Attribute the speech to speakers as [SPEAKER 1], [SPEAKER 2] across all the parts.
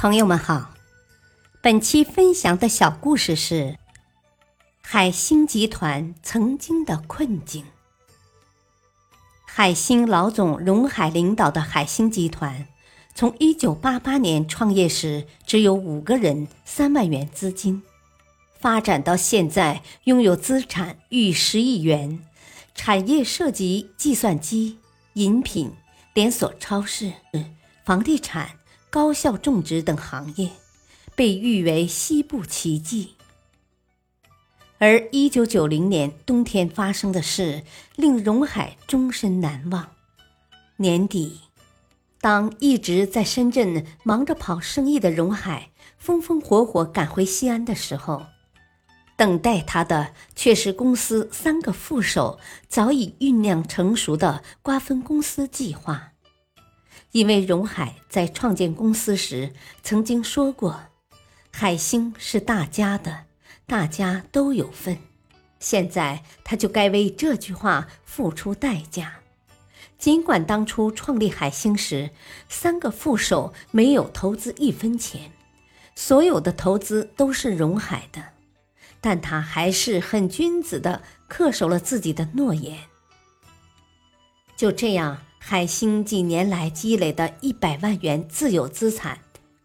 [SPEAKER 1] 朋友们好，本期分享的小故事是海星集团曾经的困境。海星老总荣海领导的海星集团，从一九八八年创业时只有五个人、三万元资金，发展到现在拥有资产逾十亿元，产业涉及计算机、饮品、连锁超市、房地产。高效种植等行业被誉为西部奇迹，而一九九零年冬天发生的事令荣海终身难忘。年底，当一直在深圳忙着跑生意的荣海风风火火赶回西安的时候，等待他的却是公司三个副手早已酝酿成熟的瓜分公司计划。因为荣海在创建公司时曾经说过：“海星是大家的，大家都有份。”现在他就该为这句话付出代价。尽管当初创立海星时，三个副手没有投资一分钱，所有的投资都是荣海的，但他还是很君子的恪守了自己的诺言。就这样。海星几年来积累的一百万元自有资产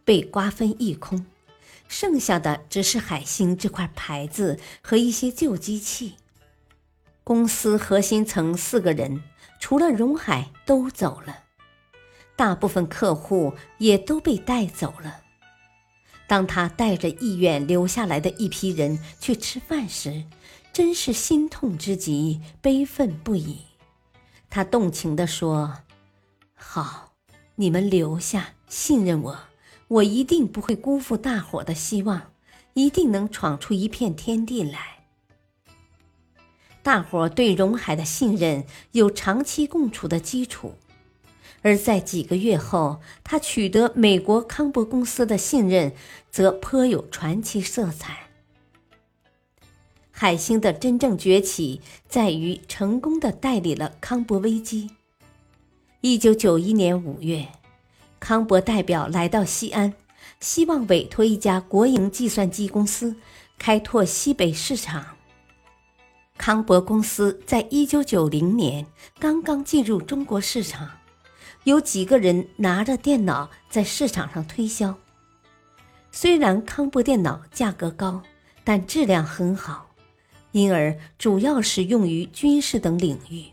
[SPEAKER 1] 被瓜分一空，剩下的只是海星这块牌子和一些旧机器。公司核心层四个人，除了荣海都走了，大部分客户也都被带走了。当他带着意愿留下来的一批人去吃饭时，真是心痛之极，悲愤不已。他动情地说：“好，你们留下，信任我，我一定不会辜负大伙的希望，一定能闯出一片天地来。”大伙对荣海的信任有长期共处的基础，而在几个月后，他取得美国康柏公司的信任，则颇有传奇色彩。海星的真正崛起在于成功的代理了康柏危机。一九九一年五月，康柏代表来到西安，希望委托一家国营计算机公司开拓西北市场。康柏公司在一九九零年刚刚进入中国市场，有几个人拿着电脑在市场上推销。虽然康柏电脑价格高，但质量很好。因而主要是用于军事等领域。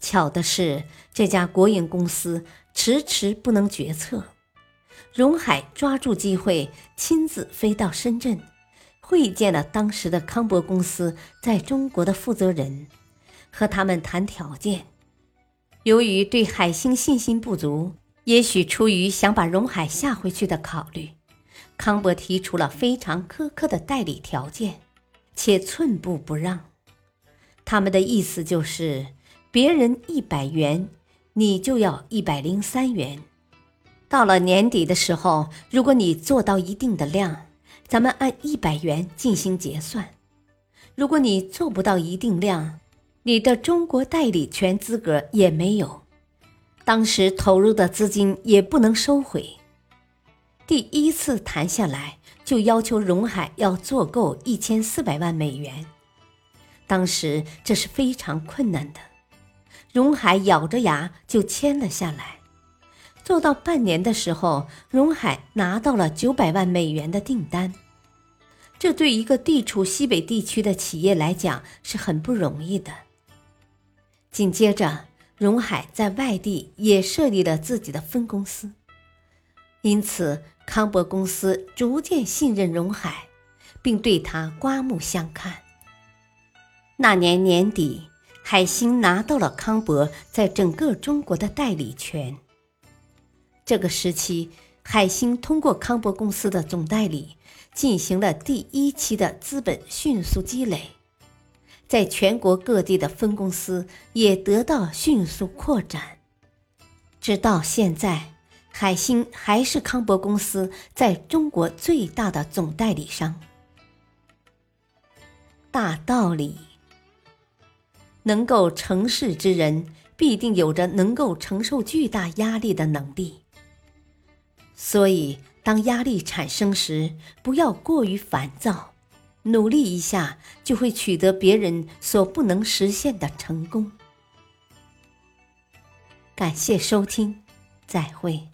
[SPEAKER 1] 巧的是，这家国营公司迟迟不能决策。荣海抓住机会，亲自飞到深圳，会见了当时的康柏公司在中国的负责人，和他们谈条件。由于对海星信心不足，也许出于想把荣海吓回去的考虑，康柏提出了非常苛刻的代理条件。且寸步不让，他们的意思就是，别人一百元，你就要一百零三元。到了年底的时候，如果你做到一定的量，咱们按一百元进行结算；如果你做不到一定量，你的中国代理权资格也没有，当时投入的资金也不能收回。第一次谈下来。就要求荣海要做够一千四百万美元，当时这是非常困难的。荣海咬着牙就签了下来。做到半年的时候，荣海拿到了九百万美元的订单，这对一个地处西北地区的企业来讲是很不容易的。紧接着，荣海在外地也设立了自己的分公司，因此。康柏公司逐渐信任荣海，并对他刮目相看。那年年底，海星拿到了康柏在整个中国的代理权。这个时期，海星通过康柏公司的总代理，进行了第一期的资本迅速积累，在全国各地的分公司也得到迅速扩展，直到现在。海星还是康柏公司在中国最大的总代理商。大道理：能够成事之人，必定有着能够承受巨大压力的能力。所以，当压力产生时，不要过于烦躁，努力一下就会取得别人所不能实现的成功。感谢收听，再会。